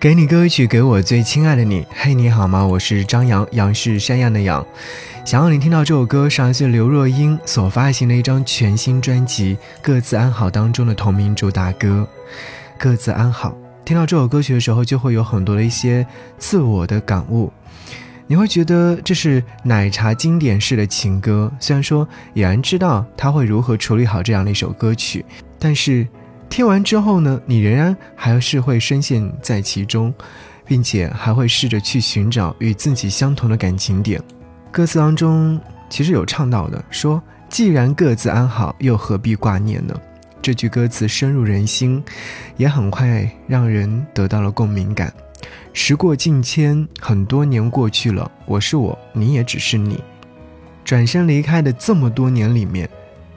给你歌曲，给我最亲爱的你。嘿，你好吗？我是张扬，杨是山羊的羊。想要你听到这首歌，是来自刘若英所发行的一张全新专辑《各自安好》当中的同名主打歌《各自安好》。听到这首歌曲的时候，就会有很多的一些自我的感悟。你会觉得这是奶茶经典式的情歌。虽然说已然知道他会如何处理好这样的一首歌曲，但是。听完之后呢，你仍然还是会深陷在其中，并且还会试着去寻找与自己相同的感情点。歌词当中其实有唱到的，说既然各自安好，又何必挂念呢？这句歌词深入人心，也很快让人得到了共鸣感。时过境迁，很多年过去了，我是我，你也只是你，转身离开的这么多年里面，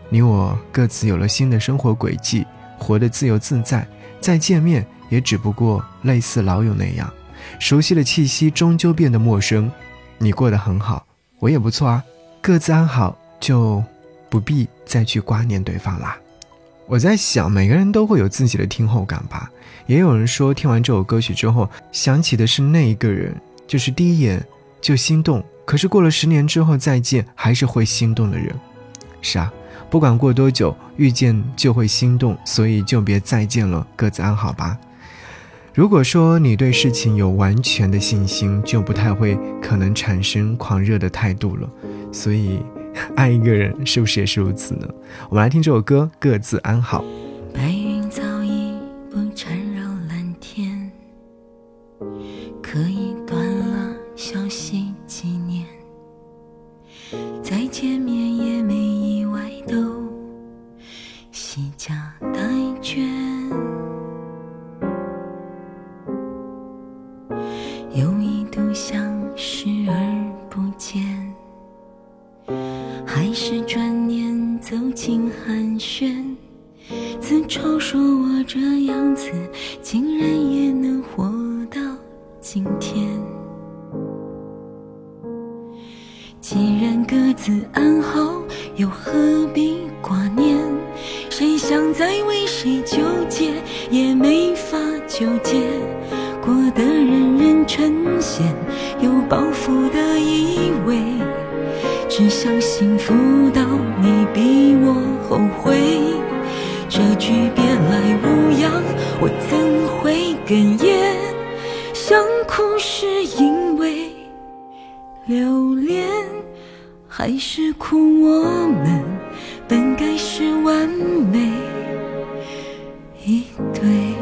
你我各自有了新的生活轨迹。活得自由自在，再见面也只不过类似老友那样，熟悉的气息终究变得陌生。你过得很好，我也不错啊，各自安好，就不必再去挂念对方啦。我在想，每个人都会有自己的听后感吧。也有人说，听完这首歌曲之后，想起的是那一个人，就是第一眼就心动，可是过了十年之后再见，还是会心动的人。是啊。不管过多久，遇见就会心动，所以就别再见了，各自安好吧。如果说你对事情有完全的信心，就不太会可能产生狂热的态度了。所以，爱一个人是不是也是如此呢？我们来听这首歌，各自安好。白云早已不缠绕蓝天，可以断了消息几年，再见面又一度想视而不见，还是转念走进寒暄。自嘲说我这样子，竟然也能活到今天。既然各自安好，又何必挂念？谁想再为谁纠结，也没法纠结。包袱的以为，只想幸福到你比我后悔。这句别来无恙，我怎会哽咽？想哭是因为留恋，还是哭我们本该是完美一对？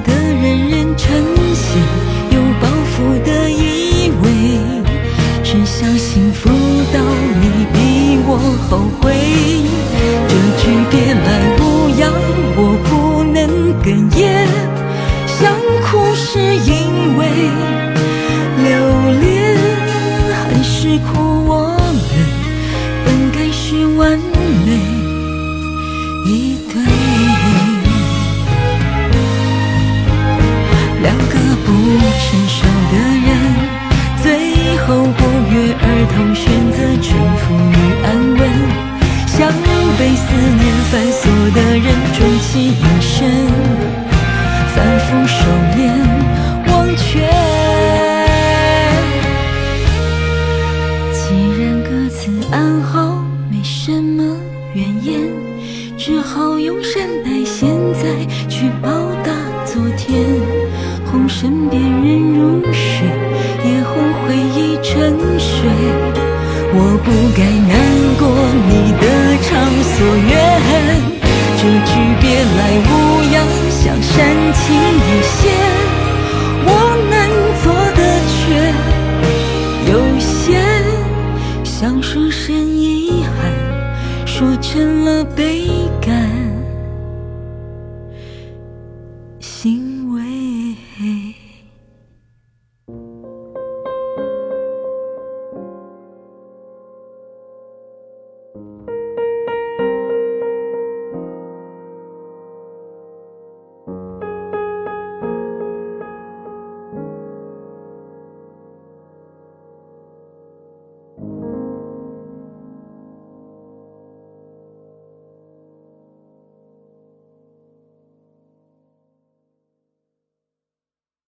过得人人称羡，有包袱的以为，只想幸福到你比我后悔。这句别来无恙，我不能哽咽。想哭是因为。苦，我们本该是完美一不成熟的人，最后不约而同选择臣服与安稳。像被思念反锁的人，终其一生反复收敛忘却。既然各自安好，没什么怨言，只好用善待现在去报答昨天。枕边人入睡，夜后回忆沉睡，我不该难过。你的长所愿，这句别来无恙，想煽情一些，我能做的却有些想说声遗憾，说成了悲感。欣慰。